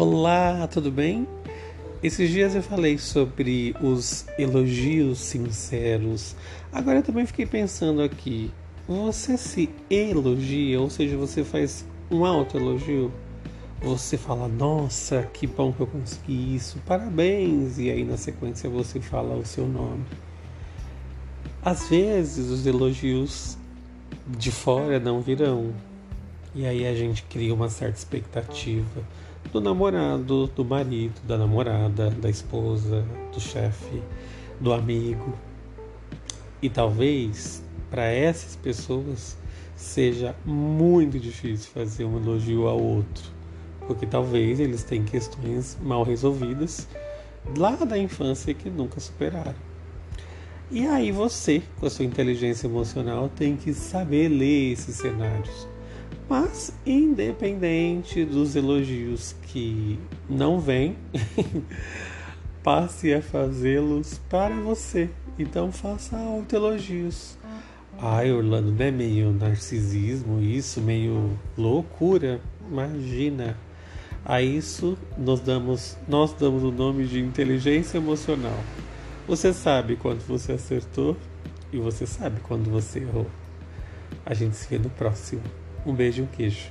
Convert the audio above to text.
Olá, tudo bem? Esses dias eu falei sobre os elogios sinceros. Agora eu também fiquei pensando aqui. Você se elogia, ou seja, você faz um autoelogio? Você fala, nossa, que bom que eu consegui isso, parabéns, e aí na sequência você fala o seu nome. Às vezes os elogios de fora não virão, e aí a gente cria uma certa expectativa do namorado, do marido, da namorada, da esposa, do chefe, do amigo. E talvez para essas pessoas seja muito difícil fazer um elogio ao outro, porque talvez eles tenham questões mal resolvidas lá da infância que nunca superaram. E aí você, com a sua inteligência emocional, tem que saber ler esses cenários. Mas independente dos elogios que não vêm, passe a fazê-los para você. Então faça autoelogios. Ai, Orlando, não é meio narcisismo isso, meio loucura? Imagina. A isso nós damos, nós damos o nome de inteligência emocional. Você sabe quando você acertou e você sabe quando você errou. A gente se vê no próximo. Um beijo e um queijo.